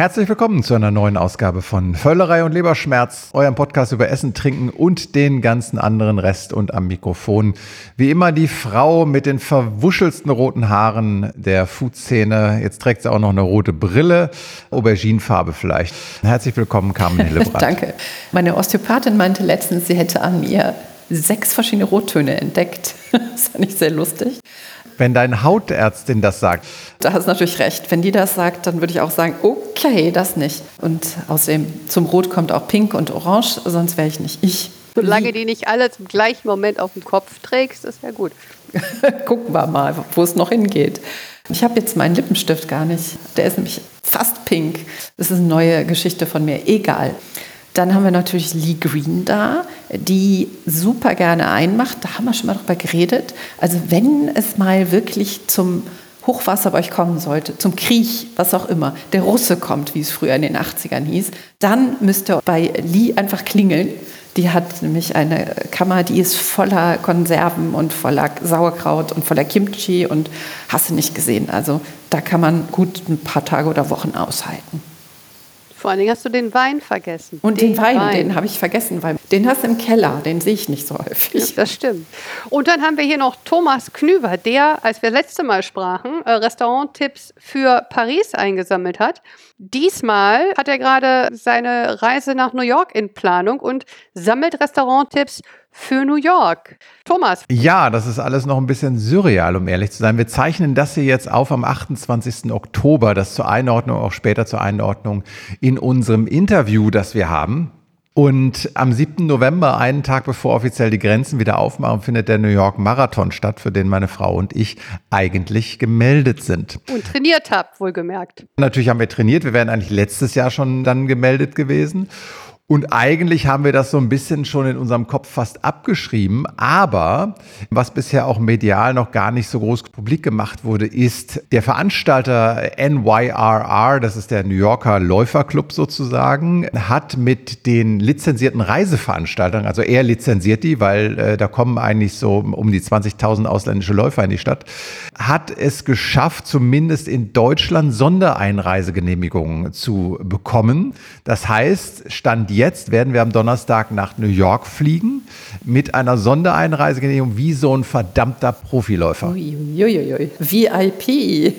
Herzlich willkommen zu einer neuen Ausgabe von Völlerei und Leberschmerz, eurem Podcast über Essen, Trinken und den ganzen anderen Rest und am Mikrofon. Wie immer die Frau mit den verwuschelsten roten Haaren der Food-Szene. Jetzt trägt sie auch noch eine rote Brille, Auberginefarbe vielleicht. Herzlich willkommen, Carmen Hillebrand. Danke. Meine Osteopathin meinte letztens, sie hätte an mir sechs verschiedene Rottöne entdeckt. das fand ich sehr lustig. Wenn deine Hautärztin das sagt. Da hast du natürlich recht. Wenn die das sagt, dann würde ich auch sagen, okay, das nicht. Und außerdem zum Rot kommt auch Pink und Orange, sonst wäre ich nicht ich. Solange die nicht alle zum gleichen Moment auf dem Kopf trägst, ist ja gut. Gucken wir mal, wo es noch hingeht. Ich habe jetzt meinen Lippenstift gar nicht. Der ist nämlich fast pink. Das ist eine neue Geschichte von mir. Egal. Dann haben wir natürlich Lee Green da, die super gerne einmacht. Da haben wir schon mal drüber geredet. Also wenn es mal wirklich zum Hochwasser bei euch kommen sollte, zum Krieg, was auch immer, der Russe kommt, wie es früher in den 80ern hieß, dann müsst ihr bei Lee einfach klingeln. Die hat nämlich eine Kammer, die ist voller Konserven und voller Sauerkraut und voller Kimchi und hast du nicht gesehen. Also da kann man gut ein paar Tage oder Wochen aushalten. Vor allen Dingen hast du den Wein vergessen. Und den, den Wein, Wein, den habe ich vergessen, weil den hast du im Keller, den sehe ich nicht so häufig. Ja, das stimmt. Und dann haben wir hier noch Thomas Knüver, der, als wir letzte Mal sprachen, äh, Restauranttipps für Paris eingesammelt hat. Diesmal hat er gerade seine Reise nach New York in Planung und sammelt Restauranttipps für New York. Thomas. Ja, das ist alles noch ein bisschen surreal, um ehrlich zu sein. Wir zeichnen das hier jetzt auf am 28. Oktober, das zur Einordnung, auch später zur Einordnung in unserem Interview, das wir haben. Und am 7. November, einen Tag bevor offiziell die Grenzen wieder aufmachen, findet der New York Marathon statt, für den meine Frau und ich eigentlich gemeldet sind. Und trainiert habt, wohlgemerkt. Natürlich haben wir trainiert. Wir wären eigentlich letztes Jahr schon dann gemeldet gewesen. Und eigentlich haben wir das so ein bisschen schon in unserem Kopf fast abgeschrieben. Aber was bisher auch medial noch gar nicht so groß publik gemacht wurde, ist der Veranstalter NYRR, das ist der New Yorker Läuferclub sozusagen, hat mit den lizenzierten Reiseveranstaltern, also er lizenziert die, weil äh, da kommen eigentlich so um die 20.000 ausländische Läufer in die Stadt, hat es geschafft, zumindest in Deutschland Sondereinreisegenehmigungen zu bekommen. Das heißt, Stand jetzt werden wir am Donnerstag nach New York fliegen mit einer Sondereinreisegenehmigung wie so ein verdammter Profiläufer. Uiuiui. VIP.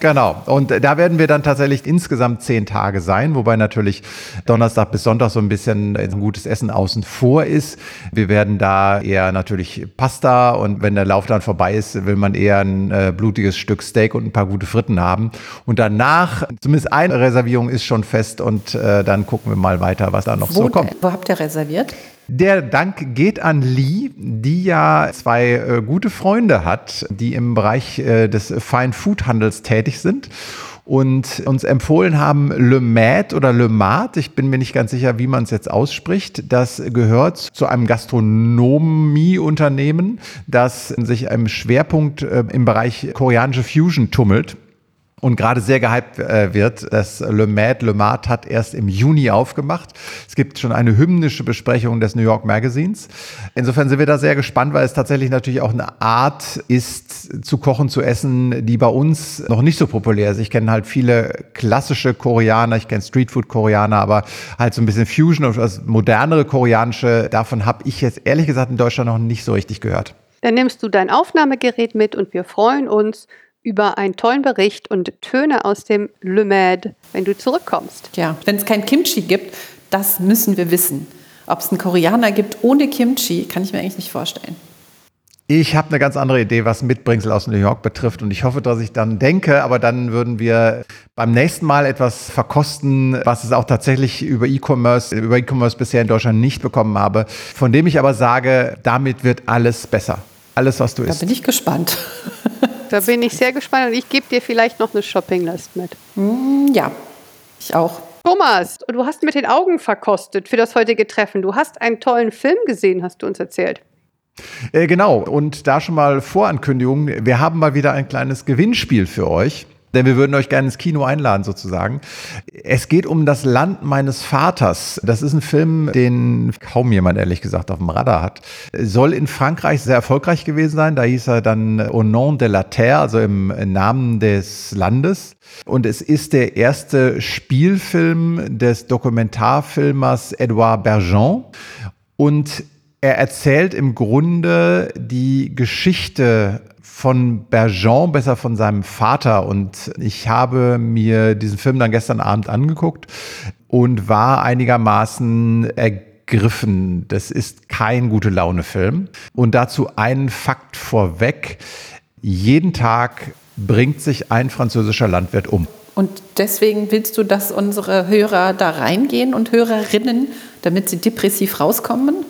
Genau. Und da werden wir dann tatsächlich insgesamt zehn Tage sein, wobei natürlich Donnerstag bis Sonntag so ein bisschen ein gutes Essen außen vor ist. Wir werden da eher natürlich Pasta und wenn der Lauf dann vorbei ist, will man eher ein äh, blutiges Stück Steak und ein paar gute Fritten haben. Und danach, zumindest eine Reservierung ist schon fest und äh, dann gucken wir mal weiter, was da noch wo, so kommt. Wo habt ihr reserviert? Der Dank geht an Lee, die ja zwei äh, gute Freunde hat, die im Bereich äh, des Fine Food Handels tätig sind und uns empfohlen haben Le Mat oder Le Mat, ich bin mir nicht ganz sicher, wie man es jetzt ausspricht. Das gehört zu einem Gastronomieunternehmen, das sich im Schwerpunkt äh, im Bereich koreanische Fusion tummelt und gerade sehr gehypt äh, wird. Das Le Mad, Le Mat hat erst im Juni aufgemacht. Es gibt schon eine hymnische Besprechung des New York Magazines. Insofern sind wir da sehr gespannt, weil es tatsächlich natürlich auch eine Art ist, zu kochen, zu essen, die bei uns noch nicht so populär ist. Ich kenne halt viele klassische Koreaner, ich kenne Streetfood-Koreaner, aber halt so ein bisschen Fusion und das modernere Koreanische, davon habe ich jetzt ehrlich gesagt in Deutschland noch nicht so richtig gehört. Dann nimmst du dein Aufnahmegerät mit und wir freuen uns über einen tollen Bericht und Töne aus dem Le Med, wenn du zurückkommst. Ja, wenn es kein Kimchi gibt, das müssen wir wissen. Ob es einen Koreaner gibt ohne Kimchi, kann ich mir eigentlich nicht vorstellen. Ich habe eine ganz andere Idee, was Mitbringsel aus New York betrifft. Und ich hoffe, dass ich dann denke, aber dann würden wir beim nächsten Mal etwas verkosten, was es auch tatsächlich über E-Commerce, über E-Commerce bisher in Deutschland nicht bekommen habe. Von dem ich aber sage, damit wird alles besser. Alles, was du isst. Da bin ich gespannt. Da bin ich sehr gespannt und ich gebe dir vielleicht noch eine Shoppinglist mit. Mm, ja, ich auch. Thomas, du hast mit den Augen verkostet für das heutige Treffen. Du hast einen tollen Film gesehen, hast du uns erzählt. Äh, genau, und da schon mal Vorankündigung, wir haben mal wieder ein kleines Gewinnspiel für euch. Denn wir würden euch gerne ins Kino einladen, sozusagen. Es geht um das Land meines Vaters. Das ist ein Film, den kaum jemand, ehrlich gesagt, auf dem Radar hat. Soll in Frankreich sehr erfolgreich gewesen sein. Da hieß er dann Au nom de la terre, also im Namen des Landes. Und es ist der erste Spielfilm des Dokumentarfilmers Edouard Bergeon. Und er erzählt im Grunde die Geschichte von Bergeon, besser von seinem Vater. Und ich habe mir diesen Film dann gestern Abend angeguckt und war einigermaßen ergriffen. Das ist kein gute Laune-Film. Und dazu einen Fakt vorweg. Jeden Tag bringt sich ein französischer Landwirt um. Und deswegen willst du, dass unsere Hörer da reingehen und Hörerinnen, damit sie depressiv rauskommen?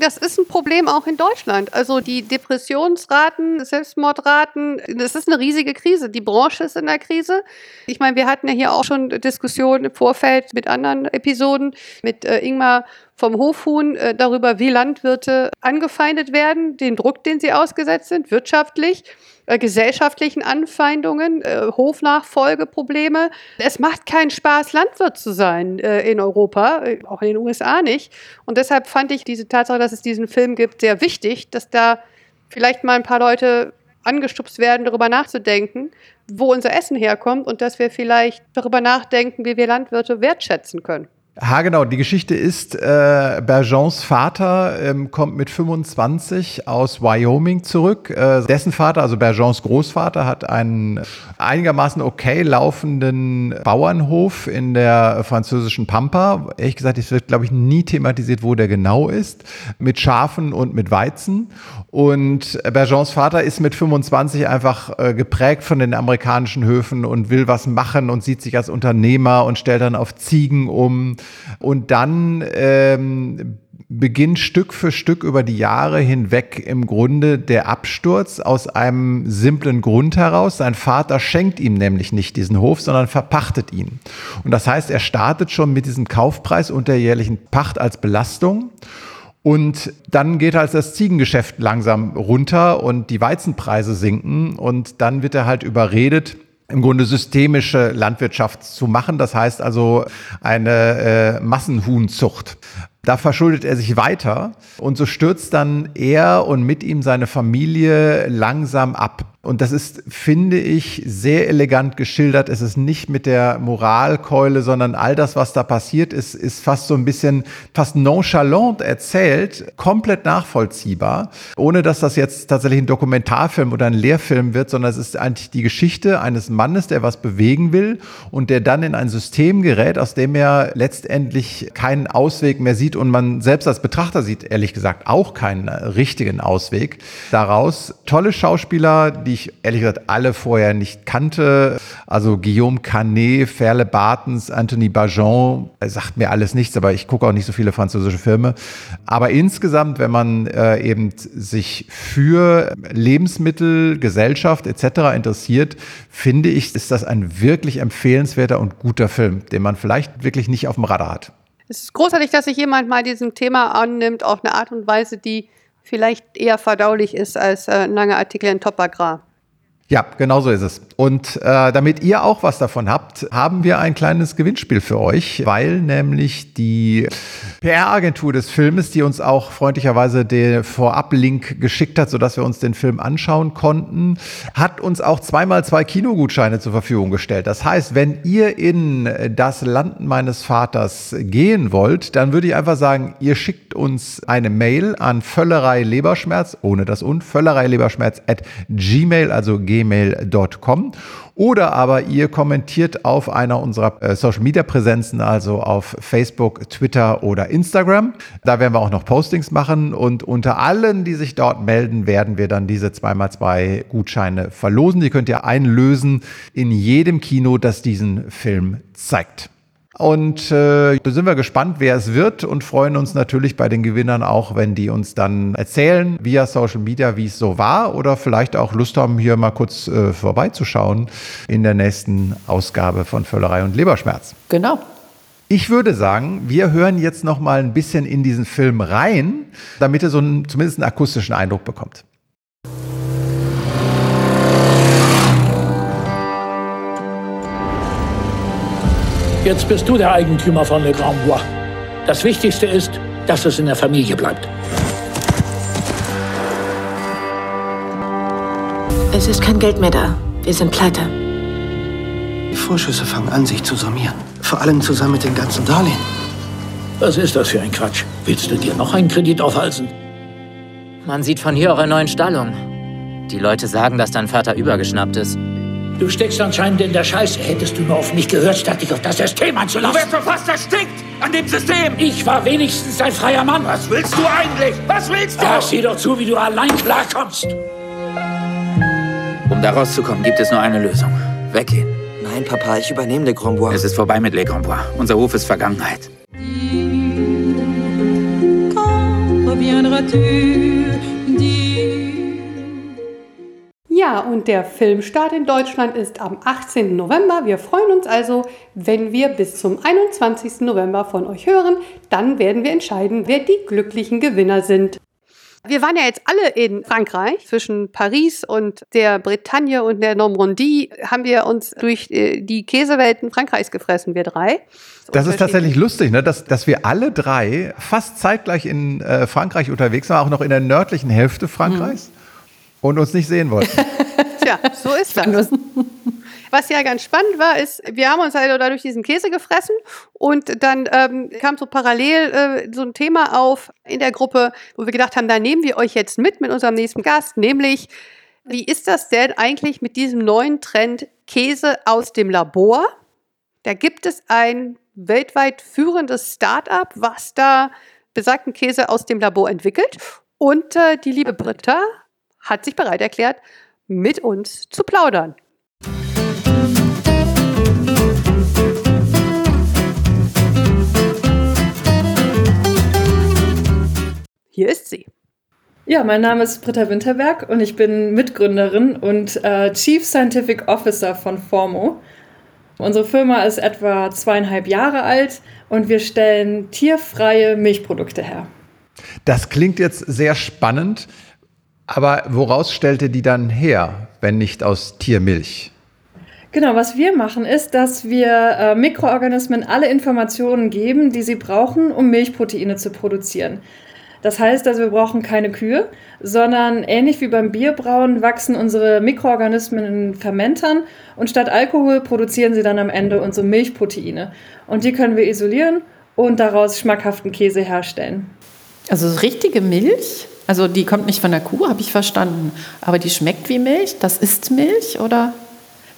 Das ist ein Problem auch in Deutschland. Also die Depressionsraten, Selbstmordraten, das ist eine riesige Krise. Die Branche ist in der Krise. Ich meine, wir hatten ja hier auch schon Diskussionen im Vorfeld mit anderen Episoden, mit äh, Ingmar vom Hofhuhn äh, darüber, wie Landwirte angefeindet werden, den Druck, den sie ausgesetzt sind, wirtschaftlich äh, gesellschaftlichen Anfeindungen, äh, Hofnachfolgeprobleme. Es macht keinen Spaß, Landwirt zu sein äh, in Europa, äh, auch in den USA nicht. Und deshalb fand ich diese Tatsache, dass es diesen Film gibt, sehr wichtig, dass da vielleicht mal ein paar Leute angestupst werden, darüber nachzudenken, wo unser Essen herkommt und dass wir vielleicht darüber nachdenken, wie wir Landwirte wertschätzen können. Ha, genau. Die Geschichte ist, äh, Bergeons Vater ähm, kommt mit 25 aus Wyoming zurück. Äh, dessen Vater, also Bergeons Großvater, hat einen einigermaßen okay laufenden Bauernhof in der französischen Pampa. Ehrlich gesagt, es wird, glaube ich, nie thematisiert, wo der genau ist. Mit Schafen und mit Weizen. Und Bergeons Vater ist mit 25 einfach äh, geprägt von den amerikanischen Höfen und will was machen und sieht sich als Unternehmer und stellt dann auf Ziegen um. Und dann ähm, beginnt Stück für Stück über die Jahre hinweg im Grunde der Absturz aus einem simplen Grund heraus. Sein Vater schenkt ihm nämlich nicht diesen Hof, sondern verpachtet ihn. Und das heißt, er startet schon mit diesem Kaufpreis und der jährlichen Pacht als Belastung. Und dann geht halt das Ziegengeschäft langsam runter und die Weizenpreise sinken und dann wird er halt überredet, im Grunde systemische Landwirtschaft zu machen. Das heißt also eine äh, Massenhuhnzucht. Da verschuldet er sich weiter und so stürzt dann er und mit ihm seine Familie langsam ab. Und das ist, finde ich, sehr elegant geschildert. Es ist nicht mit der Moralkeule, sondern all das, was da passiert ist, ist fast so ein bisschen, fast nonchalant erzählt, komplett nachvollziehbar, ohne dass das jetzt tatsächlich ein Dokumentarfilm oder ein Lehrfilm wird, sondern es ist eigentlich die Geschichte eines Mannes, der was bewegen will und der dann in ein System gerät, aus dem er letztendlich keinen Ausweg mehr sieht und man selbst als Betrachter sieht, ehrlich gesagt, auch keinen richtigen Ausweg daraus. Tolle Schauspieler, die die ich ehrlich gesagt alle vorher nicht kannte. Also Guillaume Canet, Ferle Bartens, Anthony Bajon, sagt mir alles nichts, aber ich gucke auch nicht so viele französische Filme. Aber insgesamt, wenn man äh, eben sich für Lebensmittel, Gesellschaft etc. interessiert, finde ich, ist das ein wirklich empfehlenswerter und guter Film, den man vielleicht wirklich nicht auf dem Radar hat. Es ist großartig, dass sich jemand mal diesem Thema annimmt, auf eine Art und Weise, die vielleicht eher verdaulich ist als äh, ein langer Artikel in Top Agrar. Ja, genau so ist es. Und äh, damit ihr auch was davon habt, haben wir ein kleines Gewinnspiel für euch, weil nämlich die PR-Agentur des Filmes, die uns auch freundlicherweise den Vorab-Link geschickt hat, sodass wir uns den Film anschauen konnten, hat uns auch zweimal zwei Kinogutscheine zur Verfügung gestellt. Das heißt, wenn ihr in das Land meines Vaters gehen wollt, dann würde ich einfach sagen, ihr schickt uns eine Mail an Völlerei Leberschmerz, ohne das und, Völlerei Leberschmerz at gmail, also gmail gmail.com oder aber ihr kommentiert auf einer unserer äh, Social Media Präsenzen, also auf Facebook, Twitter oder Instagram. Da werden wir auch noch Postings machen und unter allen, die sich dort melden, werden wir dann diese 2x2 Gutscheine verlosen. Die könnt ihr einlösen in jedem Kino, das diesen Film zeigt. Und äh, da sind wir gespannt, wer es wird und freuen uns natürlich bei den Gewinnern auch, wenn die uns dann erzählen via Social Media, wie es so war oder vielleicht auch Lust haben, hier mal kurz äh, vorbeizuschauen in der nächsten Ausgabe von Völlerei und Leberschmerz. Genau. Ich würde sagen, wir hören jetzt noch mal ein bisschen in diesen Film rein, damit ihr so einen, zumindest einen akustischen Eindruck bekommt. Jetzt bist du der Eigentümer von Le Grand Bois. Das Wichtigste ist, dass es in der Familie bleibt. Es ist kein Geld mehr da. Wir sind pleite. Die Vorschüsse fangen an, sich zu summieren. Vor allem zusammen mit den ganzen Darlehen. Was ist das für ein Quatsch? Willst du dir noch einen Kredit aufhalsen? Man sieht von hier eure neuen Stallung. Die Leute sagen, dass dein Vater übergeschnappt ist. Du steckst anscheinend in der Scheiße. Hättest du nur auf mich gehört, statt dich auf das System einzulassen. Du wärst doch fast erstickt an dem System. Ich war wenigstens ein freier Mann. Was willst du eigentlich? Was willst du? Ach, sieh doch zu, wie du allein klarkommst. Um da rauszukommen, gibt es nur eine Lösung. Weggehen. Nein, Papa, ich übernehme Le Grand Bois. Es ist vorbei mit Le Grand Bois. Unser Hof ist Vergangenheit. Ja, und der Filmstart in Deutschland ist am 18. November. Wir freuen uns also, wenn wir bis zum 21. November von euch hören. Dann werden wir entscheiden, wer die glücklichen Gewinner sind. Wir waren ja jetzt alle in Frankreich. Zwischen Paris und der Bretagne und der Normandie haben wir uns durch äh, die Käsewelten Frankreichs gefressen, wir drei. Das ist tatsächlich lustig, ne? dass, dass wir alle drei fast zeitgleich in äh, Frankreich unterwegs waren, auch noch in der nördlichen Hälfte Frankreichs mhm. Und uns nicht sehen wollten. Tja, so ist das. Was ja ganz spannend war, ist, wir haben uns also dadurch diesen Käse gefressen und dann ähm, kam so parallel äh, so ein Thema auf in der Gruppe, wo wir gedacht haben, da nehmen wir euch jetzt mit mit unserem nächsten Gast, nämlich wie ist das denn eigentlich mit diesem neuen Trend Käse aus dem Labor? Da gibt es ein weltweit führendes Start-up, was da besagten Käse aus dem Labor entwickelt. Und äh, die liebe Britta hat sich bereit erklärt, mit uns zu plaudern. Hier ist sie. Ja, mein Name ist Britta Winterberg und ich bin Mitgründerin und äh, Chief Scientific Officer von Formo. Unsere Firma ist etwa zweieinhalb Jahre alt und wir stellen tierfreie Milchprodukte her. Das klingt jetzt sehr spannend, aber woraus stellt ihr die dann her, wenn nicht aus Tiermilch? Genau, was wir machen ist, dass wir äh, Mikroorganismen alle Informationen geben, die sie brauchen, um Milchproteine zu produzieren. Das heißt also, wir brauchen keine Kühe, sondern ähnlich wie beim Bierbrauen wachsen unsere Mikroorganismen in Fermentern und statt Alkohol produzieren sie dann am Ende unsere Milchproteine. Und die können wir isolieren und daraus schmackhaften Käse herstellen. Also richtige Milch? Also die kommt nicht von der Kuh, habe ich verstanden. Aber die schmeckt wie Milch? Das ist Milch oder?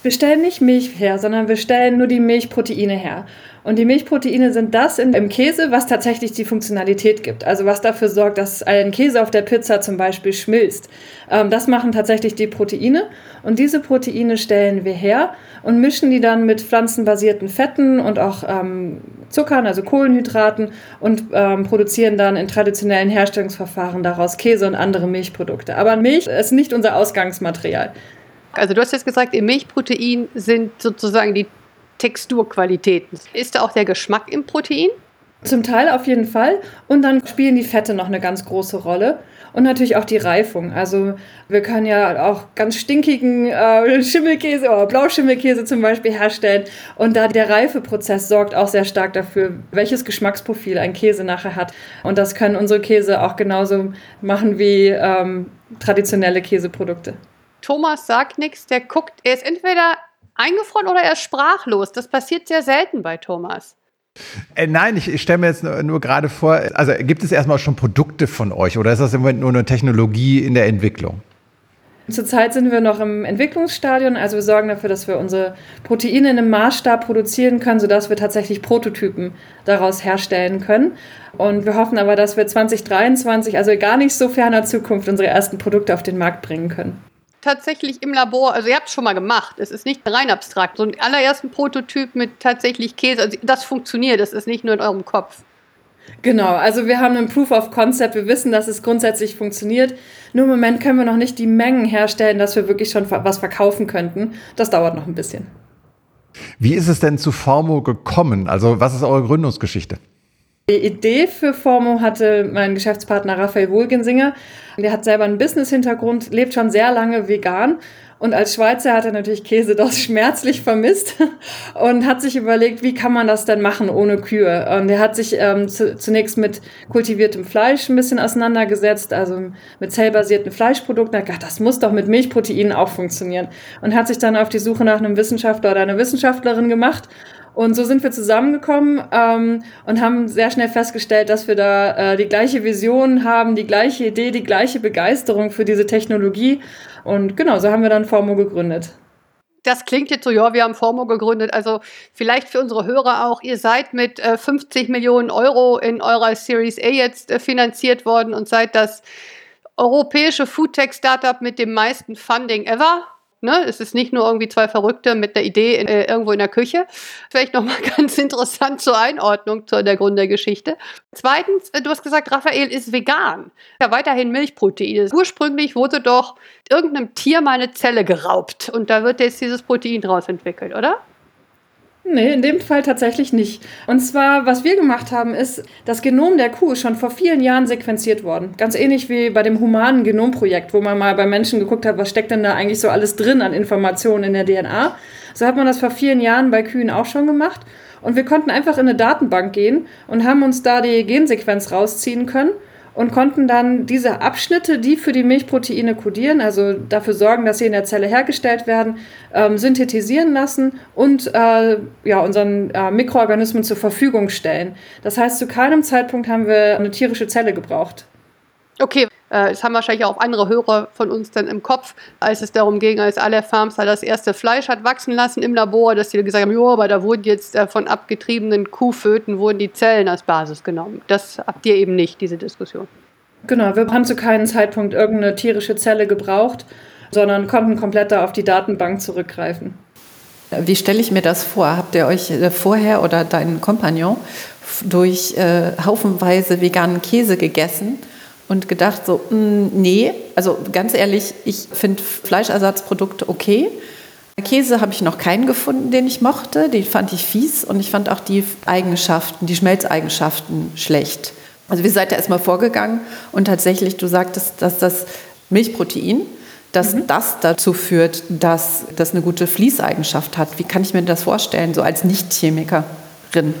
Wir stellen nicht Milch her, sondern wir stellen nur die Milchproteine her. Und die Milchproteine sind das im Käse, was tatsächlich die Funktionalität gibt. Also was dafür sorgt, dass ein Käse auf der Pizza zum Beispiel schmilzt. Ähm, das machen tatsächlich die Proteine. Und diese Proteine stellen wir her und mischen die dann mit pflanzenbasierten Fetten und auch ähm, Zuckern, also Kohlenhydraten, und ähm, produzieren dann in traditionellen Herstellungsverfahren daraus Käse und andere Milchprodukte. Aber Milch ist nicht unser Ausgangsmaterial. Also du hast jetzt gesagt, im Milchprotein sind sozusagen die Texturqualitäten. Ist da auch der Geschmack im Protein? Zum Teil auf jeden Fall. Und dann spielen die Fette noch eine ganz große Rolle. Und natürlich auch die Reifung. Also wir können ja auch ganz stinkigen äh, Schimmelkäse oder Blauschimmelkäse zum Beispiel herstellen. Und da der Reifeprozess sorgt auch sehr stark dafür, welches Geschmacksprofil ein Käse nachher hat. Und das können unsere Käse auch genauso machen wie ähm, traditionelle Käseprodukte. Thomas sagt nichts, der guckt, er ist entweder eingefroren oder er ist sprachlos. Das passiert sehr selten bei Thomas. Äh, nein, ich, ich stelle mir jetzt nur, nur, gerade vor, also gibt es erstmal schon Produkte von euch oder ist das im Moment nur eine Technologie in der Entwicklung? Zurzeit sind wir noch im Entwicklungsstadion, also wir sorgen dafür, dass wir unsere Proteine in einem Maßstab produzieren können, sodass wir tatsächlich Prototypen daraus herstellen können. Und wir hoffen aber, dass wir 2023, also gar nicht so ferner Zukunft, unsere ersten Produkte auf den Markt bringen können tatsächlich im Labor, also ihr habt es schon mal gemacht, es ist nicht rein abstrakt, so ein allerersten Prototyp mit tatsächlich Käse, also das funktioniert, das ist nicht nur in eurem Kopf. Genau, also wir haben einen Proof of Concept, wir wissen, dass es grundsätzlich funktioniert. Nur im Moment können wir noch nicht die Mengen herstellen, dass wir wirklich schon was verkaufen könnten. Das dauert noch ein bisschen. Wie ist es denn zu Formo gekommen? Also was ist eure Gründungsgeschichte? Die Idee für Formo hatte mein Geschäftspartner Raphael Wohlgensinger. Der hat selber einen Business-Hintergrund, lebt schon sehr lange vegan und als Schweizer hat er natürlich Käse doch schmerzlich vermisst und hat sich überlegt, wie kann man das denn machen ohne Kühe? Und er hat sich ähm, zu, zunächst mit kultiviertem Fleisch ein bisschen auseinandergesetzt, also mit zellbasierten Fleischprodukten. Er hat gedacht, das muss doch mit Milchproteinen auch funktionieren. Und hat sich dann auf die Suche nach einem Wissenschaftler oder einer Wissenschaftlerin gemacht und so sind wir zusammengekommen ähm, und haben sehr schnell festgestellt, dass wir da äh, die gleiche Vision haben, die gleiche Idee, die gleiche Begeisterung für diese Technologie. Und genau, so haben wir dann Formo gegründet. Das klingt jetzt so, ja, wir haben Formo gegründet. Also vielleicht für unsere Hörer auch, ihr seid mit äh, 50 Millionen Euro in eurer Series A jetzt äh, finanziert worden und seid das europäische Foodtech-Startup mit dem meisten Funding ever. Ne? Es ist nicht nur irgendwie zwei Verrückte mit der Idee in, äh, irgendwo in der Küche. Vielleicht nochmal ganz interessant zur Einordnung zu der Gründergeschichte. Zweitens, äh, du hast gesagt, Raphael ist vegan. Ja, weiterhin Milchproteine. Ursprünglich wurde doch irgendeinem Tier mal eine Zelle geraubt und da wird jetzt dieses Protein draus entwickelt, oder? Nee, in dem Fall tatsächlich nicht. Und zwar, was wir gemacht haben, ist, das Genom der Kuh ist schon vor vielen Jahren sequenziert worden. Ganz ähnlich wie bei dem humanen Genomprojekt, wo man mal bei Menschen geguckt hat, was steckt denn da eigentlich so alles drin an Informationen in der DNA. So hat man das vor vielen Jahren bei Kühen auch schon gemacht. Und wir konnten einfach in eine Datenbank gehen und haben uns da die Gensequenz rausziehen können und konnten dann diese Abschnitte, die für die Milchproteine kodieren, also dafür sorgen, dass sie in der Zelle hergestellt werden, ähm, synthetisieren lassen und äh, ja, unseren äh, Mikroorganismen zur Verfügung stellen. Das heißt, zu keinem Zeitpunkt haben wir eine tierische Zelle gebraucht. Okay, äh, das haben wahrscheinlich auch andere Hörer von uns dann im Kopf, als es darum ging, als alle Farms das erste Fleisch hat wachsen lassen im Labor, dass die gesagt haben, jo, aber da wurden jetzt äh, von abgetriebenen Kuhföten wurden die Zellen als Basis genommen. Das habt ihr eben nicht, diese Diskussion. Genau, wir haben zu keinem Zeitpunkt irgendeine tierische Zelle gebraucht, sondern konnten komplett da auf die Datenbank zurückgreifen. Wie stelle ich mir das vor? Habt ihr euch äh, vorher oder deinen Kompagnon durch äh, haufenweise veganen Käse gegessen? Und gedacht, so, mh, mm, nee, also ganz ehrlich, ich finde Fleischersatzprodukte okay. Käse habe ich noch keinen gefunden, den ich mochte. Den fand ich fies und ich fand auch die Eigenschaften, die Schmelzeigenschaften schlecht. Also wir seid ja erstmal vorgegangen und tatsächlich, du sagtest, dass das Milchprotein, dass mhm. das dazu führt, dass das eine gute Fließeigenschaft hat. Wie kann ich mir das vorstellen, so als Nicht-Chemikerin?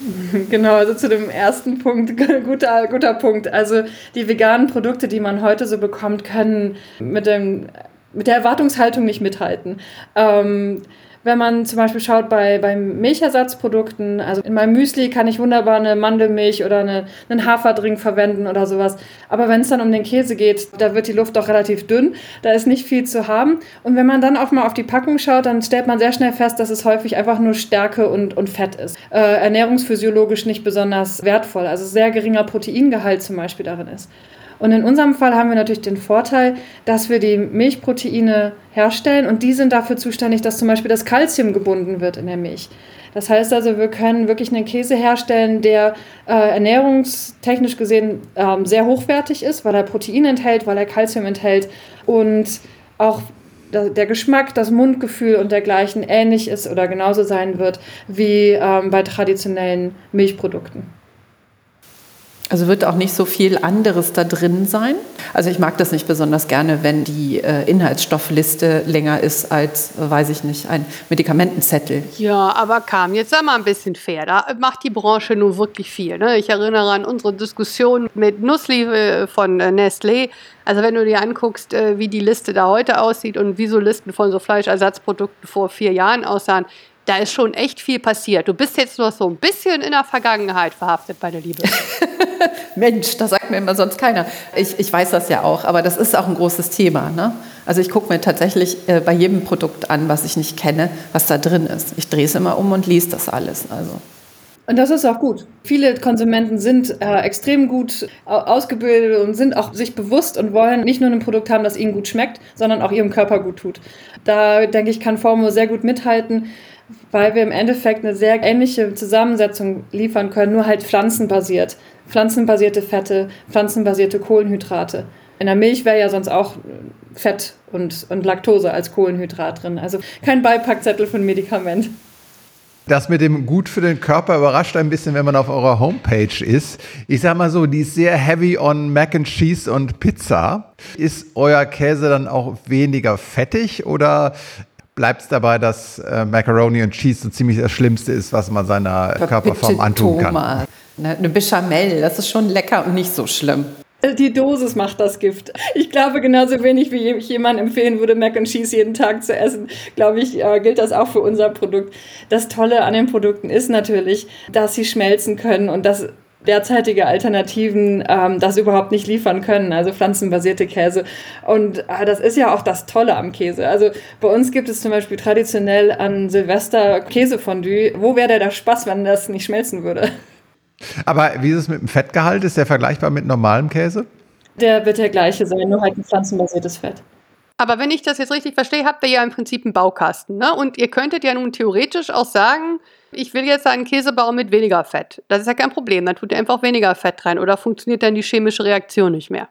Genau, also zu dem ersten Punkt, guter, guter Punkt. Also die veganen Produkte, die man heute so bekommt, können mit, dem, mit der Erwartungshaltung nicht mithalten. Ähm, wenn man zum Beispiel schaut bei, bei Milchersatzprodukten, also in meinem Müsli kann ich wunderbar eine Mandelmilch oder eine, einen Haferdrink verwenden oder sowas. Aber wenn es dann um den Käse geht, da wird die Luft doch relativ dünn, da ist nicht viel zu haben. Und wenn man dann auch mal auf die Packung schaut, dann stellt man sehr schnell fest, dass es häufig einfach nur Stärke und, und Fett ist. Äh, ernährungsphysiologisch nicht besonders wertvoll, also sehr geringer Proteingehalt zum Beispiel darin ist. Und in unserem Fall haben wir natürlich den Vorteil, dass wir die Milchproteine herstellen und die sind dafür zuständig, dass zum Beispiel das Kalzium gebunden wird in der Milch. Das heißt also, wir können wirklich einen Käse herstellen, der äh, ernährungstechnisch gesehen ähm, sehr hochwertig ist, weil er Protein enthält, weil er Kalzium enthält und auch der Geschmack, das Mundgefühl und dergleichen ähnlich ist oder genauso sein wird wie ähm, bei traditionellen Milchprodukten. Also wird auch nicht so viel anderes da drin sein. Also ich mag das nicht besonders gerne, wenn die äh, Inhaltsstoffliste länger ist als, weiß ich nicht, ein Medikamentenzettel. Ja, aber kam jetzt sag mal ein bisschen fair. Da macht die Branche nun wirklich viel. Ne? Ich erinnere an unsere Diskussion mit Nussli äh, von äh, Nestlé. Also wenn du dir anguckst, wie die Liste da heute aussieht und wie so Listen von so Fleischersatzprodukten vor vier Jahren aussahen, da ist schon echt viel passiert. Du bist jetzt nur so ein bisschen in der Vergangenheit verhaftet, meine Liebe. Mensch, das sagt mir immer sonst keiner. Ich, ich weiß das ja auch, aber das ist auch ein großes Thema. Ne? Also ich gucke mir tatsächlich äh, bei jedem Produkt an, was ich nicht kenne, was da drin ist. Ich drehe es immer um und lese das alles. Also. Und das ist auch gut. Viele Konsumenten sind äh, extrem gut ausgebildet und sind auch sich bewusst und wollen nicht nur ein Produkt haben, das ihnen gut schmeckt, sondern auch ihrem Körper gut tut. Da denke ich, kann Formo sehr gut mithalten weil wir im Endeffekt eine sehr ähnliche Zusammensetzung liefern können, nur halt pflanzenbasiert. Pflanzenbasierte Fette, pflanzenbasierte Kohlenhydrate. In der Milch wäre ja sonst auch Fett und, und Laktose als Kohlenhydrat drin. Also kein Beipackzettel für ein Medikament. Das mit dem gut für den Körper überrascht ein bisschen, wenn man auf eurer Homepage ist. Ich sag mal so, die ist sehr heavy on Mac and Cheese und Pizza. Ist euer Käse dann auch weniger fettig oder bleibt es dabei, dass äh, Macaroni und Cheese so ziemlich das Schlimmste ist, was man seiner Aber Körperform antun kann? Thomas. Eine Bechamel, das ist schon lecker und nicht so schlimm. Die Dosis macht das Gift. Ich glaube, genauso wenig wie ich jemand empfehlen würde, Mac and Cheese jeden Tag zu essen, glaube ich, äh, gilt das auch für unser Produkt. Das Tolle an den Produkten ist natürlich, dass sie schmelzen können und dass derzeitige Alternativen ähm, das überhaupt nicht liefern können, also pflanzenbasierte Käse. Und äh, das ist ja auch das Tolle am Käse. Also bei uns gibt es zum Beispiel traditionell an Silvester Käsefondue. Wo wäre der Spaß, wenn das nicht schmelzen würde? Aber wie ist es mit dem Fettgehalt? Ist der vergleichbar mit normalem Käse? Der wird der gleiche sein, nur halt ein pflanzenbasiertes Fett. Aber wenn ich das jetzt richtig verstehe, habt ihr ja im Prinzip einen Baukasten. Ne? Und ihr könntet ja nun theoretisch auch sagen, ich will jetzt einen Käse bauen mit weniger Fett. Das ist ja kein Problem. Dann tut ihr einfach weniger Fett rein. Oder funktioniert dann die chemische Reaktion nicht mehr?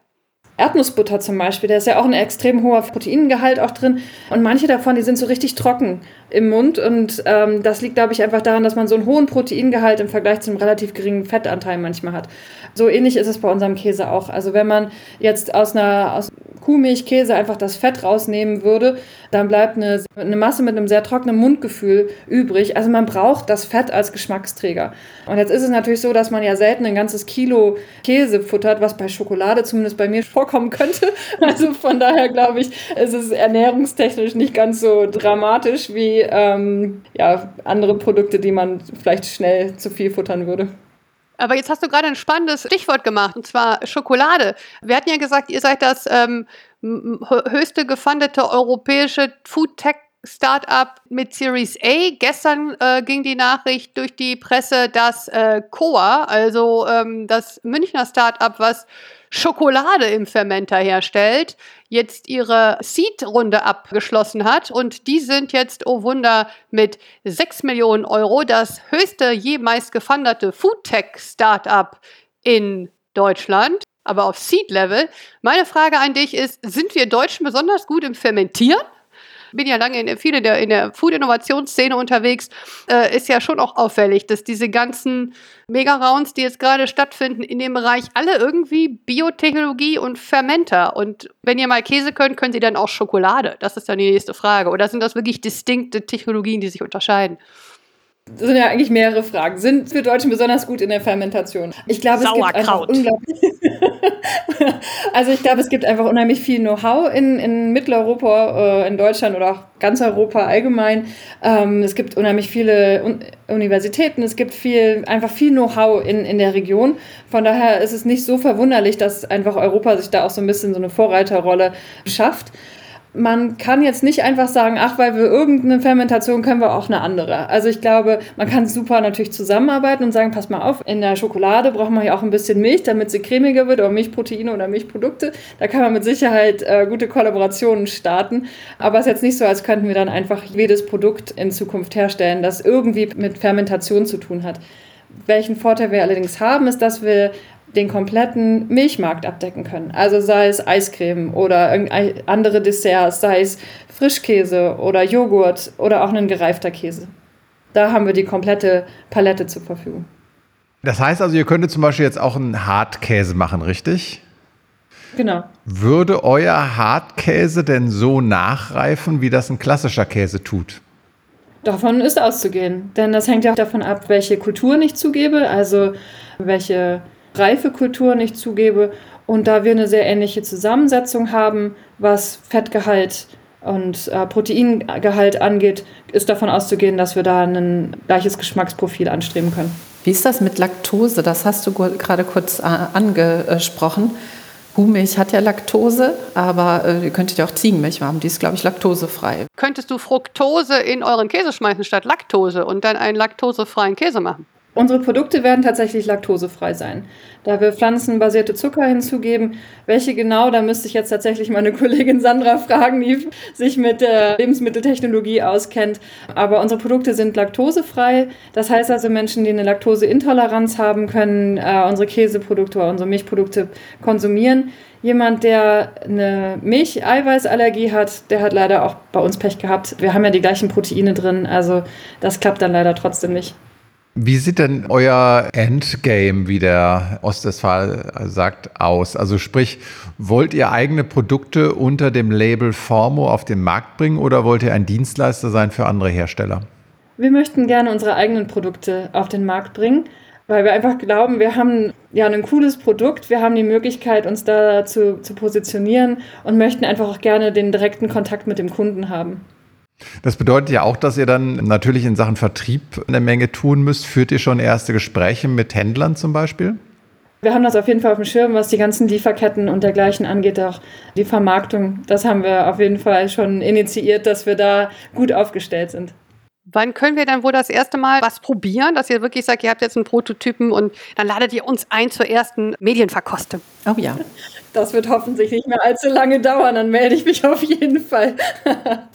Erdnussbutter zum Beispiel, da ist ja auch ein extrem hoher Proteingehalt auch drin. Und manche davon, die sind so richtig trocken im Mund. Und ähm, das liegt, glaube ich, einfach daran, dass man so einen hohen Proteingehalt im Vergleich zu einem relativ geringen Fettanteil manchmal hat. So ähnlich ist es bei unserem Käse auch. Also wenn man jetzt aus einer aus Kuhmilchkäse einfach das Fett rausnehmen würde, dann bleibt eine, eine Masse mit einem sehr trockenen Mundgefühl übrig. Also man braucht das Fett als Geschmacksträger. Und jetzt ist es natürlich so, dass man ja selten ein ganzes Kilo Käse futtert, was bei Schokolade zumindest bei mir vorkommen könnte. Also von daher glaube ich, ist es ernährungstechnisch nicht ganz so dramatisch wie ähm, ja, andere Produkte, die man vielleicht schnell zu viel futtern würde. Aber jetzt hast du gerade ein spannendes Stichwort gemacht, und zwar Schokolade. Wir hatten ja gesagt, ihr seid das ähm, höchste gefundete europäische Food-Tech Startup mit Series A. Gestern äh, ging die Nachricht durch die Presse, dass äh, Coa, also ähm, das Münchner Startup, was Schokolade im Fermenter herstellt, jetzt ihre Seed-Runde abgeschlossen hat. Und die sind jetzt, oh Wunder, mit 6 Millionen Euro das höchste jemals gefunderte Foodtech-Startup in Deutschland, aber auf Seed-Level. Meine Frage an dich ist, sind wir Deutschen besonders gut im Fermentieren? Bin ja lange in, in der, in der Food-Innovationsszene unterwegs, äh, ist ja schon auch auffällig, dass diese ganzen Mega-Rounds, die jetzt gerade stattfinden, in dem Bereich alle irgendwie Biotechnologie und Fermenter. Und wenn ihr mal Käse könnt, können sie dann auch Schokolade. Das ist dann die nächste Frage. Oder sind das wirklich distinkte Technologien, die sich unterscheiden? Das sind ja eigentlich mehrere Fragen. Sind wir Deutschen besonders gut in der Fermentation? Ich glaube, es gibt einfach unglaublich. also ich glaube, es gibt einfach unheimlich viel Know-how in, in Mitteleuropa, äh, in Deutschland oder auch ganz Europa allgemein. Ähm, es gibt unheimlich viele Un Universitäten, es gibt viel, einfach viel Know-how in, in der Region. Von daher ist es nicht so verwunderlich, dass einfach Europa sich da auch so ein bisschen so eine Vorreiterrolle schafft man kann jetzt nicht einfach sagen, ach, weil wir irgendeine Fermentation können wir auch eine andere. Also ich glaube, man kann super natürlich zusammenarbeiten und sagen, pass mal auf, in der Schokolade braucht man ja auch ein bisschen Milch, damit sie cremiger wird oder Milchproteine oder Milchprodukte. Da kann man mit Sicherheit äh, gute Kollaborationen starten. Aber es ist jetzt nicht so, als könnten wir dann einfach jedes Produkt in Zukunft herstellen, das irgendwie mit Fermentation zu tun hat. Welchen Vorteil wir allerdings haben, ist, dass wir den kompletten Milchmarkt abdecken können. Also sei es Eiscreme oder andere Desserts, sei es Frischkäse oder Joghurt oder auch ein gereifter Käse. Da haben wir die komplette Palette zur Verfügung. Das heißt also, ihr könntet zum Beispiel jetzt auch einen Hartkäse machen, richtig? Genau. Würde euer Hartkäse denn so nachreifen, wie das ein klassischer Käse tut? Davon ist auszugehen, denn das hängt ja auch davon ab, welche Kultur ich zugebe, also welche Reifekultur nicht zugebe. Und da wir eine sehr ähnliche Zusammensetzung haben, was Fettgehalt und äh, Proteingehalt angeht, ist davon auszugehen, dass wir da ein gleiches Geschmacksprofil anstreben können. Wie ist das mit Laktose? Das hast du gerade kurz äh, angesprochen. Kuhmilch hat ja Laktose, aber äh, ihr könntet ja auch Ziegenmilch haben. Die ist, glaube ich, laktosefrei. Könntest du Fructose in euren Käse schmeißen statt Laktose und dann einen laktosefreien Käse machen? Unsere Produkte werden tatsächlich laktosefrei sein. Da wir pflanzenbasierte Zucker hinzugeben, welche genau, da müsste ich jetzt tatsächlich meine Kollegin Sandra fragen, die sich mit der Lebensmitteltechnologie auskennt. Aber unsere Produkte sind laktosefrei. Das heißt also, Menschen, die eine Laktoseintoleranz haben, können äh, unsere Käseprodukte oder unsere Milchprodukte konsumieren. Jemand, der eine Milch-Eiweißallergie hat, der hat leider auch bei uns Pech gehabt. Wir haben ja die gleichen Proteine drin, also das klappt dann leider trotzdem nicht. Wie sieht denn euer Endgame, wie der Ostwestfal sagt, aus? Also sprich, wollt ihr eigene Produkte unter dem Label Formo auf den Markt bringen oder wollt ihr ein Dienstleister sein für andere Hersteller? Wir möchten gerne unsere eigenen Produkte auf den Markt bringen, weil wir einfach glauben, wir haben ja ein cooles Produkt, wir haben die Möglichkeit, uns da zu, zu positionieren und möchten einfach auch gerne den direkten Kontakt mit dem Kunden haben. Das bedeutet ja auch, dass ihr dann natürlich in Sachen Vertrieb eine Menge tun müsst. Führt ihr schon erste Gespräche mit Händlern zum Beispiel? Wir haben das auf jeden Fall auf dem Schirm, was die ganzen Lieferketten und dergleichen angeht, auch die Vermarktung. Das haben wir auf jeden Fall schon initiiert, dass wir da gut aufgestellt sind. Wann können wir dann wohl das erste Mal was probieren, dass ihr wirklich sagt, ihr habt jetzt einen Prototypen und dann ladet ihr uns ein zur ersten Medienverkostung? Oh ja. Das wird hoffentlich nicht mehr allzu lange dauern, dann melde ich mich auf jeden Fall.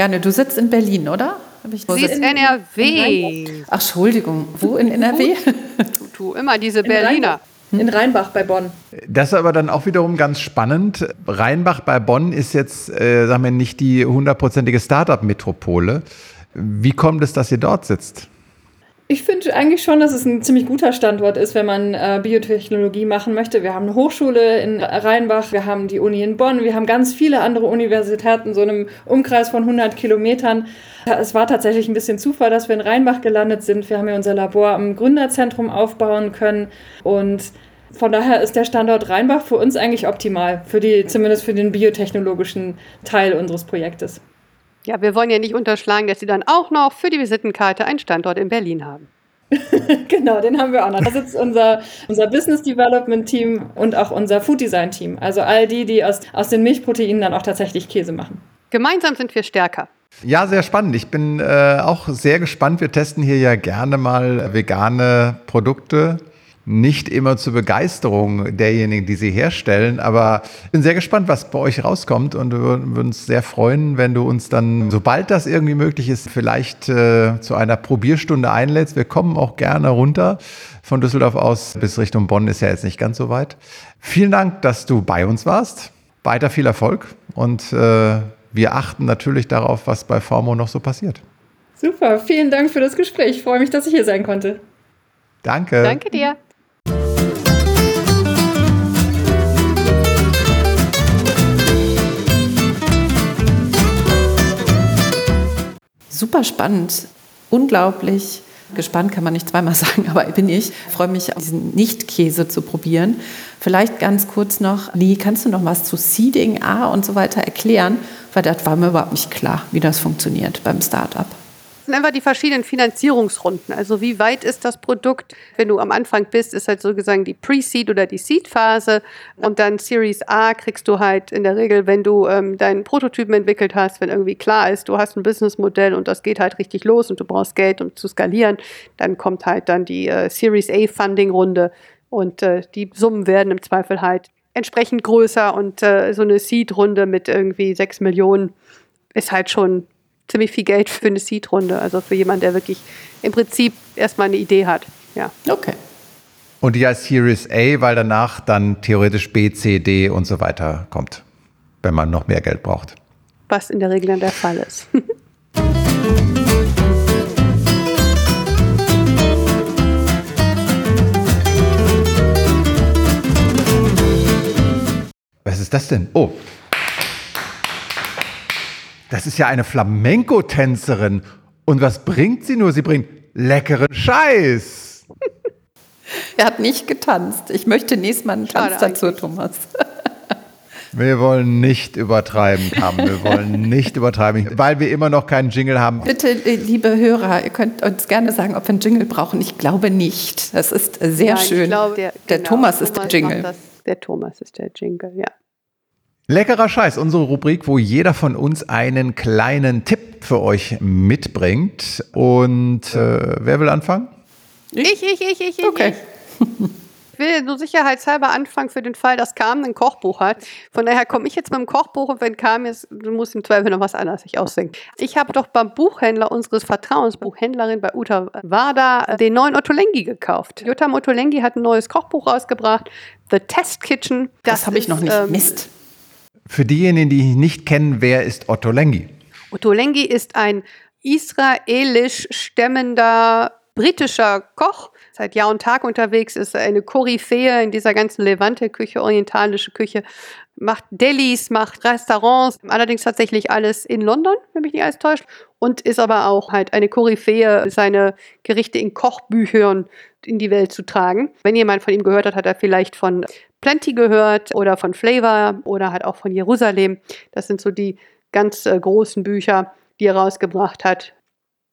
Gerne, du sitzt in Berlin, oder? Sie ist NRW. Ach, Entschuldigung, wo in NRW? Du, du immer diese Berliner. In Rheinbach bei Bonn. Das ist aber dann auch wiederum ganz spannend. Rheinbach bei Bonn ist jetzt, äh, sagen wir, nicht die hundertprozentige Startup-Metropole. Wie kommt es, dass ihr dort sitzt? Ich finde eigentlich schon, dass es ein ziemlich guter Standort ist, wenn man äh, Biotechnologie machen möchte. Wir haben eine Hochschule in Rheinbach, wir haben die Uni in Bonn, wir haben ganz viele andere Universitäten, so einem Umkreis von 100 Kilometern. Es war tatsächlich ein bisschen Zufall, dass wir in Rheinbach gelandet sind. Wir haben ja unser Labor am Gründerzentrum aufbauen können und von daher ist der Standort Rheinbach für uns eigentlich optimal, für die, zumindest für den biotechnologischen Teil unseres Projektes. Ja, wir wollen ja nicht unterschlagen, dass Sie dann auch noch für die Visitenkarte einen Standort in Berlin haben. genau, den haben wir auch noch. Da sitzt unser, unser Business Development Team und auch unser Food Design Team. Also all die, die aus, aus den Milchproteinen dann auch tatsächlich Käse machen. Gemeinsam sind wir stärker. Ja, sehr spannend. Ich bin äh, auch sehr gespannt. Wir testen hier ja gerne mal vegane Produkte nicht immer zur Begeisterung derjenigen, die sie herstellen. Aber ich bin sehr gespannt, was bei euch rauskommt und wir würden uns sehr freuen, wenn du uns dann, sobald das irgendwie möglich ist, vielleicht äh, zu einer Probierstunde einlädst. Wir kommen auch gerne runter. Von Düsseldorf aus bis Richtung Bonn ist ja jetzt nicht ganz so weit. Vielen Dank, dass du bei uns warst. Weiter viel Erfolg und äh, wir achten natürlich darauf, was bei Formo noch so passiert. Super, vielen Dank für das Gespräch. Ich freue mich, dass ich hier sein konnte. Danke. Danke dir. Super spannend, unglaublich gespannt, kann man nicht zweimal sagen, aber bin ich. freue mich, diesen Nicht-Käse zu probieren. Vielleicht ganz kurz noch, Lee, kannst du noch was zu Seeding A und so weiter erklären? Weil das war mir überhaupt nicht klar, wie das funktioniert beim Startup einfach die verschiedenen Finanzierungsrunden. Also wie weit ist das Produkt? Wenn du am Anfang bist, ist halt sozusagen die Pre-Seed oder die Seed-Phase. Und dann Series A kriegst du halt in der Regel, wenn du ähm, deinen Prototypen entwickelt hast, wenn irgendwie klar ist, du hast ein Businessmodell und das geht halt richtig los und du brauchst Geld, um zu skalieren, dann kommt halt dann die äh, Series A Funding-Runde und äh, die Summen werden im Zweifel halt entsprechend größer und äh, so eine Seed-Runde mit irgendwie sechs Millionen ist halt schon ziemlich viel Geld für eine Seed-Runde. Also für jemanden, der wirklich im Prinzip erstmal eine Idee hat. Ja. Okay. Und die heißt Series A, weil danach dann theoretisch B, C, D und so weiter kommt, wenn man noch mehr Geld braucht. Was in der Regel dann der Fall ist. Was ist das denn? Oh, das ist ja eine Flamenco-Tänzerin. Und was bringt sie nur? Sie bringt leckeren Scheiß. er hat nicht getanzt. Ich möchte nächstes Mal einen Tanz Schade dazu, eigentlich. Thomas. Wir wollen nicht übertreiben, Kam. Wir wollen nicht übertreiben, weil wir immer noch keinen Jingle haben. Bitte, äh, liebe Hörer, ihr könnt uns gerne sagen, ob wir einen Jingle brauchen. Ich glaube nicht. Das ist sehr Nein, schön. Glaube, der, der genau, Thomas, Thomas ist der Jingle. Das, der Thomas ist der Jingle, ja. Leckerer Scheiß, unsere Rubrik, wo jeder von uns einen kleinen Tipp für euch mitbringt. Und äh, wer will anfangen? Ich, ich, ich, ich, ich. Okay. Ich will nur sicherheitshalber anfangen für den Fall, dass Carmen ein Kochbuch hat. Von daher komme ich jetzt mit dem Kochbuch und wenn Carmen ist, du musst im Zweifel noch was anderes sich ausdenken. Ich habe doch beim Buchhändler unseres Vertrauens, Buchhändlerin bei Uta Wada, den neuen Ottolenghi gekauft. Jutta Ottolenghi hat ein neues Kochbuch rausgebracht, The Test Kitchen. Das, habe ich noch nicht. ähm, Mist. Für diejenigen, die ihn nicht kennen, wer ist Otto Lengi? Ottolenghi ist ein israelisch stämmender britischer Koch, seit Jahr und Tag unterwegs ist, eine Koryphäe in dieser ganzen Levante-Küche, orientalische Küche, macht Delis, macht Restaurants, allerdings tatsächlich alles in London, wenn mich nicht alles täuscht, und ist aber auch halt eine Koryphäe, seine Gerichte in Kochbüchern in die Welt zu tragen. Wenn jemand von ihm gehört hat, hat er vielleicht von Plenty gehört oder von Flavor oder halt auch von Jerusalem. Das sind so die ganz äh, großen Bücher, die er rausgebracht hat.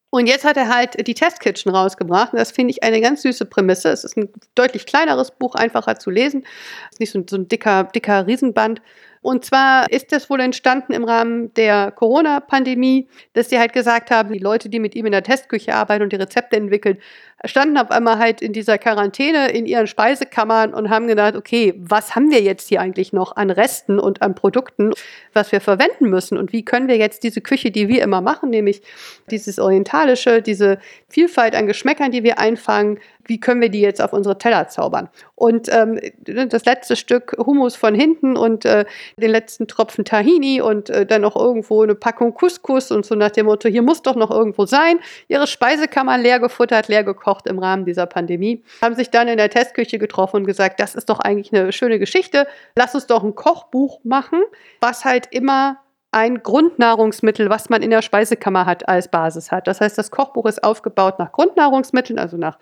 Und jetzt hat er halt die Test Kitchen rausgebracht. Und das finde ich eine ganz süße Prämisse. Es ist ein deutlich kleineres Buch, einfacher zu lesen. Es ist nicht so, so ein dicker, dicker Riesenband. Und zwar ist das wohl entstanden im Rahmen der Corona-Pandemie, dass die halt gesagt haben, die Leute, die mit ihm in der Testküche arbeiten und die Rezepte entwickeln, standen auf einmal halt in dieser Quarantäne in ihren Speisekammern und haben gedacht, okay, was haben wir jetzt hier eigentlich noch an Resten und an Produkten, was wir verwenden müssen? Und wie können wir jetzt diese Küche, die wir immer machen, nämlich dieses orientalische, diese Vielfalt an Geschmäckern, die wir einfangen, wie können wir die jetzt auf unsere Teller zaubern? Und ähm, das letzte Stück Hummus von hinten und äh, den letzten Tropfen Tahini und äh, dann noch irgendwo eine Packung Couscous und so nach dem Motto, hier muss doch noch irgendwo sein. Ihre Speisekammer leer gefuttert, leer gekocht im Rahmen dieser Pandemie. Haben sich dann in der Testküche getroffen und gesagt, das ist doch eigentlich eine schöne Geschichte. Lass uns doch ein Kochbuch machen, was halt immer ein Grundnahrungsmittel, was man in der Speisekammer hat, als Basis hat. Das heißt, das Kochbuch ist aufgebaut nach Grundnahrungsmitteln, also nach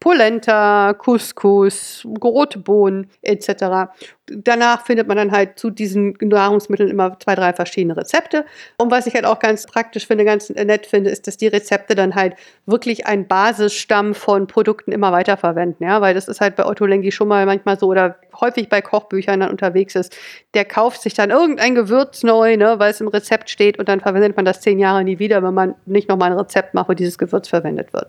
Polenta, Couscous, rote Bohnen etc. Danach findet man dann halt zu diesen Nahrungsmitteln immer zwei, drei verschiedene Rezepte. Und was ich halt auch ganz praktisch finde, ganz nett finde, ist, dass die Rezepte dann halt wirklich einen Basisstamm von Produkten immer weiterverwenden. Ja, weil das ist halt bei Otto Lengi schon mal manchmal so oder häufig bei Kochbüchern dann unterwegs ist. Der kauft sich dann irgendein Gewürz neu, ne, weil es im Rezept steht und dann verwendet man das zehn Jahre nie wieder, wenn man nicht nochmal ein Rezept macht, wo dieses Gewürz verwendet wird.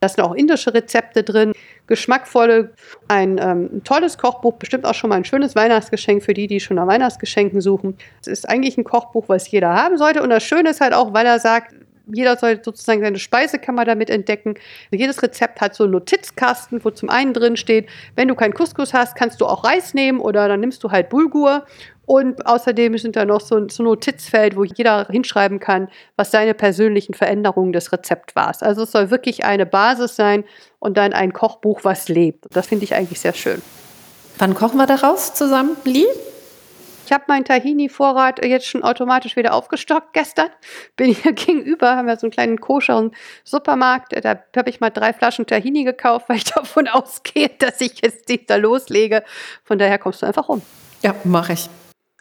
Da sind auch indische Rezepte drin, geschmackvolle, ein, ähm, tolles Kochbuch, bestimmt auch schon mal ein schönes Weihnachtsgeschenk für die, die schon nach Weihnachtsgeschenken suchen. Es ist eigentlich ein Kochbuch, was jeder haben sollte. Und das Schöne ist halt auch, weil er sagt, jeder soll sozusagen seine Speisekammer damit entdecken. Jedes Rezept hat so einen Notizkasten, wo zum einen drin steht, wenn du keinen Couscous hast, kannst du auch Reis nehmen oder dann nimmst du halt Bulgur. Und außerdem sind da noch so ein, so ein Notizfeld, wo jeder hinschreiben kann, was seine persönlichen Veränderungen des Rezepts war. Also es soll wirklich eine Basis sein und dann ein Kochbuch, was lebt. Das finde ich eigentlich sehr schön. Wann kochen wir daraus zusammen, Lee? Ich habe meinen Tahini-Vorrat jetzt schon automatisch wieder aufgestockt gestern. Bin hier gegenüber, haben wir so einen kleinen koscheren Supermarkt. Da habe ich mal drei Flaschen Tahini gekauft, weil ich davon ausgehe, dass ich jetzt nicht da loslege. Von daher kommst du einfach rum. Ja, mache ich.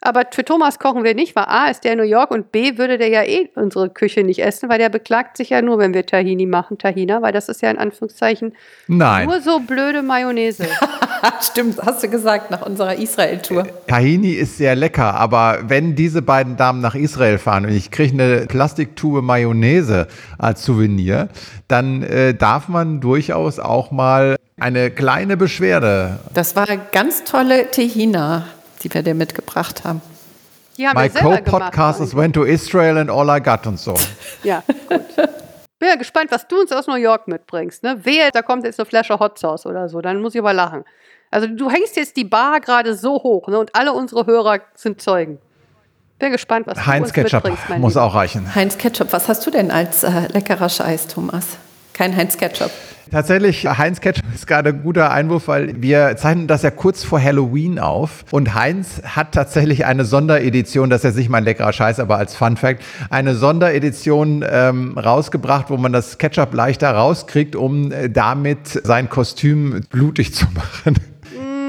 Aber für Thomas kochen wir nicht, weil A ist der in New York und B würde der ja eh unsere Küche nicht essen, weil der beklagt sich ja nur, wenn wir Tahini machen, Tahina, weil das ist ja in Anführungszeichen Nein. nur so blöde Mayonnaise. Stimmt, hast du gesagt, nach unserer Israel-Tour. Tahini ist sehr lecker, aber wenn diese beiden Damen nach Israel fahren und ich kriege eine Plastiktube Mayonnaise als Souvenir, dann äh, darf man durchaus auch mal eine kleine Beschwerde. Das war ganz tolle Tehina, die wir dir mitgebracht haben. Die haben My gemacht. co-podcasters went to Israel and all I got und so. Ja, gut. Bin ja gespannt, was du uns aus New York mitbringst. Ne? Wehe, da kommt jetzt eine Flasche Hot Sauce oder so, dann muss ich aber lachen. Also du hängst jetzt die Bar gerade so hoch ne? und alle unsere Hörer sind Zeugen. Bin gespannt, was du Heinz uns Ketchup mitbringst, muss Lieber. auch reichen. Heinz Ketchup, was hast du denn als äh, leckerer Scheiß, Thomas? Kein Heinz Ketchup. Tatsächlich, Heinz Ketchup ist gerade ein guter Einwurf, weil wir zeichnen das ja kurz vor Halloween auf. Und Heinz hat tatsächlich eine Sonderedition, das ist jetzt nicht mein leckerer Scheiß, aber als Fun Fact, eine Sonderedition ähm, rausgebracht, wo man das Ketchup leichter rauskriegt, um äh, damit sein Kostüm blutig zu machen.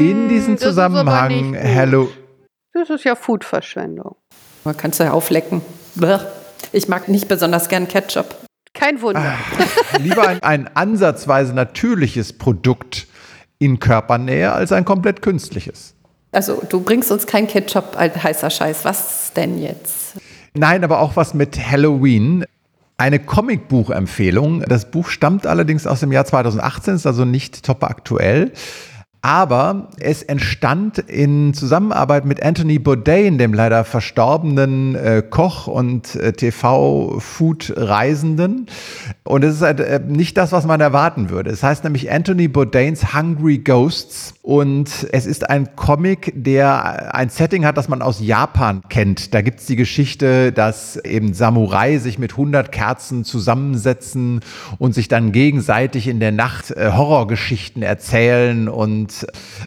In diesem Mm, ist aber Zusammenhang. Hallo. Das ist ja Foodverschwendung. Man kannst du ja auflecken. Ich mag nicht besonders gern Ketchup. Kein Wunder. Lieber ein, ein ansatzweise natürliches Produkt in Körpernähe als ein komplett künstliches. Also du bringst uns kein Ketchup als heißer Scheiß. Was denn jetzt? Nein, aber auch was mit Halloween. Eine Comicbuchempfehlung. Das Buch stammt allerdings aus dem Jahr 2018, ist also nicht top aktuell. Aber es entstand in Zusammenarbeit mit Anthony Bourdain, dem leider verstorbenen äh, Koch und äh, TV-Food-Reisenden. Und es ist halt, äh, nicht das, was man erwarten würde. Es heißt nämlich Anthony Bourdains Hungry Ghosts. Und es ist ein Comic, der ein Setting hat, das man aus Japan kennt. Da gibt es die Geschichte, dass eben Samurai sich mit 100 Kerzen zusammensetzen und sich dann gegenseitig in der Nacht äh, Horrorgeschichten erzählen und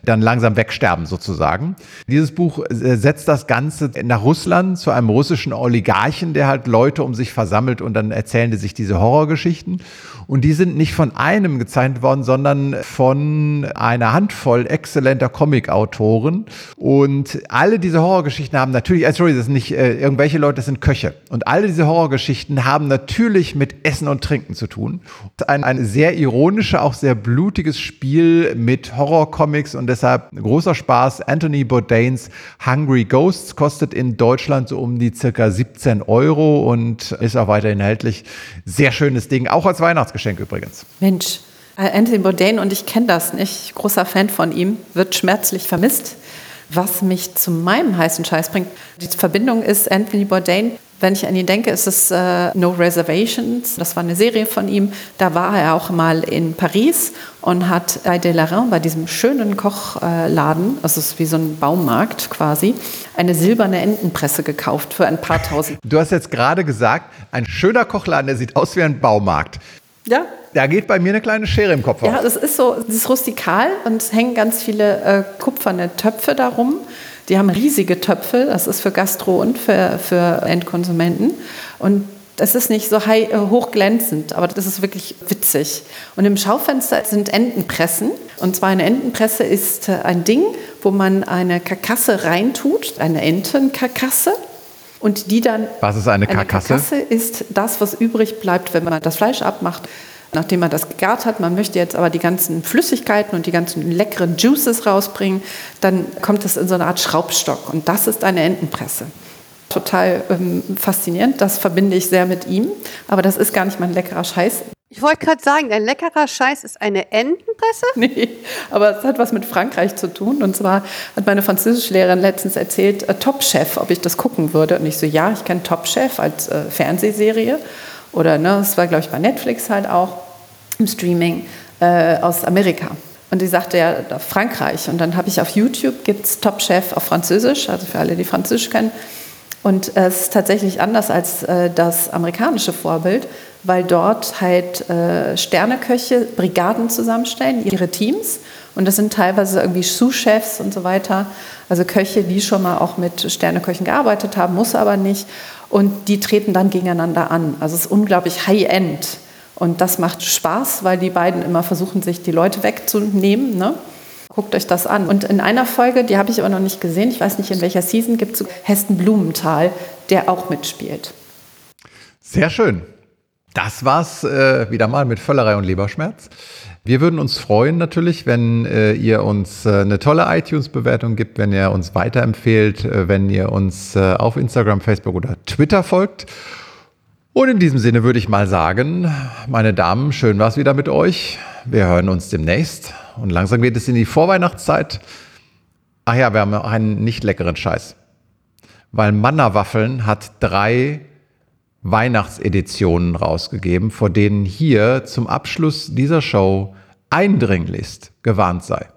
dann langsam wegsterben sozusagen. Dieses Buch äh, setzt das Ganze nach Russland zu einem russischen Oligarchen, der halt Leute um sich versammelt und dann erzählen die sich diese Horrorgeschichten. Und die sind nicht von einem gezeichnet worden, sondern von einer Handvoll exzellenter Comic-Autoren. Und alle diese Horrorgeschichten haben natürlich, äh, sorry, das sind nicht äh, irgendwelche Leute, das sind Köche. Und alle diese Horrorgeschichten haben natürlich mit Essen und Trinken zu tun. Ein, ein sehr ironisches, auch sehr blutiges Spiel mit Horrorcomics und deshalb großer Spaß. Anthony Bourdains Hungry Ghosts kostet in Deutschland so um die circa 17 Euro und ist auch weiterhin erhältlich. Sehr schönes Ding, auch als Weihnachtsgeschenk. Weihnachtsgeschenk übrigens. Mensch, äh, Anthony Bourdain und ich kenne das nicht, großer Fan von ihm, wird schmerzlich vermisst. Was mich zu meinem heißen Scheiß bringt, die Verbindung ist Anthony Bourdain. Wenn ich an ihn denke, ist es äh, No Reservations. Das war eine Serie von ihm. Da war er auch mal in Paris und hat bei Delarin, bei diesem schönen Kochladen, also es ist wie so ein Baumarkt quasi, eine silberne Entenpresse gekauft für ein paar tausend. Du hast jetzt gerade gesagt, ein schöner Kochladen, der sieht aus wie ein Baumarkt. Ja. Da geht bei mir eine kleine Schere im Kopf auf. Ja, das ist so, das ist rustikal und es hängen ganz viele äh, kupferne Töpfe darum. Die haben riesige Töpfe, das ist für Gastro und für, für Endkonsumenten. Und das ist nicht so high, äh, hochglänzend, aber das ist wirklich witzig. Und im Schaufenster sind Entenpressen. Und zwar eine Entenpresse ist äh, ein Ding, wo man eine Karkasse reintut, eine Entenkarkasse. Und die dann. Was ist eine Karkasse? Eine Karkasse ist das, was übrig bleibt, wenn man das Fleisch abmacht. Nachdem man das gegart hat, man möchte jetzt aber die ganzen Flüssigkeiten und die ganzen leckeren Juices rausbringen, dann kommt es in so eine Art Schraubstock. Und das ist eine Entenpresse. Total ähm, faszinierend, das verbinde ich sehr mit ihm. Aber das ist gar nicht mein leckerer Scheiß. Ich wollte gerade sagen, ein leckerer Scheiß ist eine Entenpresse? Nee, aber es hat was mit Frankreich zu tun. Und zwar hat meine Französischlehrerin letztens erzählt, äh, Top Chef, ob ich das gucken würde. Und ich so, ja, ich kenne Top Chef als äh, Fernsehserie. Oder, ne, das war, glaube ich, bei Netflix halt auch im Streaming äh, aus Amerika. Und sie sagte ja, Frankreich. Und dann habe ich auf YouTube, gibt es Top Chef auf Französisch, also für alle, die Französisch kennen. Und äh, es ist tatsächlich anders als äh, das amerikanische Vorbild weil dort halt äh, Sterneköche Brigaden zusammenstellen, ihre Teams. Und das sind teilweise irgendwie Sous-Chefs und so weiter, also Köche, die schon mal auch mit Sterneköchen gearbeitet haben, muss aber nicht. Und die treten dann gegeneinander an. Also es ist unglaublich High-End. Und das macht Spaß, weil die beiden immer versuchen, sich die Leute wegzunehmen. Ne? Guckt euch das an. Und in einer Folge, die habe ich aber noch nicht gesehen, ich weiß nicht in welcher Season, gibt es Hesten Blumenthal, der auch mitspielt. Sehr schön. Das war's äh, wieder mal mit Völlerei und Leberschmerz. Wir würden uns freuen natürlich, wenn äh, ihr uns äh, eine tolle iTunes-Bewertung gibt, wenn ihr uns weiterempfehlt, äh, wenn ihr uns äh, auf Instagram, Facebook oder Twitter folgt. Und in diesem Sinne würde ich mal sagen, meine Damen, schön war's wieder mit euch. Wir hören uns demnächst und langsam geht es in die Vorweihnachtszeit. Ach ja, wir haben einen nicht leckeren Scheiß. Weil Manna-Waffeln hat drei Weihnachtseditionen rausgegeben, vor denen hier zum Abschluss dieser Show eindringlichst gewarnt sei.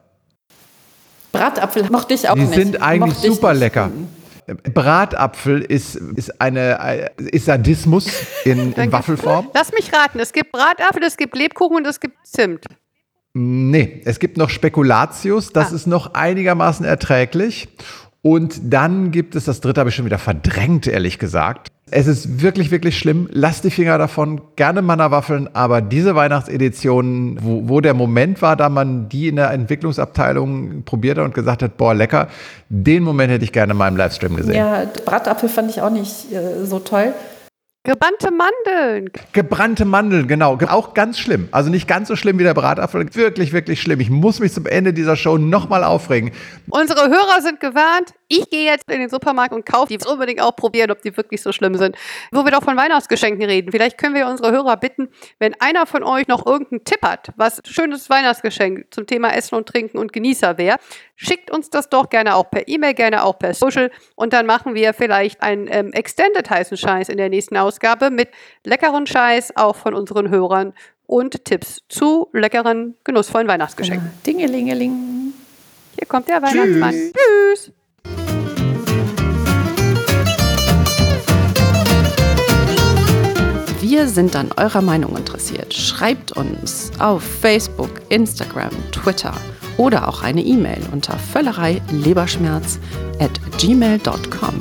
Bratapfel mochte ich auch Die nicht. sind eigentlich Mochte super lecker. Bratapfel ist, ist, eine, ist Sadismus in, in Waffelform. Lass mich raten, es gibt Bratapfel, es gibt Lebkuchen und es gibt Zimt. Nee, es gibt noch Spekulatius, das Ah. ist noch einigermaßen erträglich. Und dann gibt es, das dritte habe ich schon wieder verdrängt, ehrlich gesagt. Es ist wirklich, wirklich schlimm. Lasst die Finger davon. Gerne Mannerwaffeln, aber diese Weihnachtsedition, wo, wo der Moment war, da man die in der Entwicklungsabteilung probiert hat und gesagt hat, boah, lecker, den Moment hätte ich gerne in meinem Livestream gesehen. Ja, Bratapfel fand ich auch nicht äh, so toll. Gebrannte Mandeln. Gebrannte Mandeln, genau. Auch ganz schlimm. Also nicht ganz so schlimm wie der Bratapfel. Wirklich, wirklich schlimm. Ich muss mich zum Ende dieser Show nochmal aufregen. Unsere Hörer sind gewarnt. Ich gehe jetzt in den Supermarkt und kaufe die unbedingt auch probieren, ob die wirklich so schlimm sind. Wo wir doch von Weihnachtsgeschenken reden. Vielleicht können wir unsere Hörer bitten, wenn einer von euch noch irgendeinen Tipp hat, was schönes Weihnachtsgeschenk zum Thema Essen und Trinken und Genießer wäre, schickt uns das doch gerne auch per E-Mail, gerne auch per Social und dann machen wir vielleicht einen ähm, Extended heißen Scheiß in der nächsten Ausgabe mit leckeren Scheiß auch von unseren Hörern und Tipps zu leckeren, genussvollen Weihnachtsgeschenken. Ja. Dingelingeling. Hier kommt der Weihnachtsmann. Tschüss. Tschüss. Wir sind an eurer Meinung interessiert. Schreibt uns auf Facebook, Instagram, Twitter oder auch eine E-Mail unter völlerei leberschmerz at gmail.com.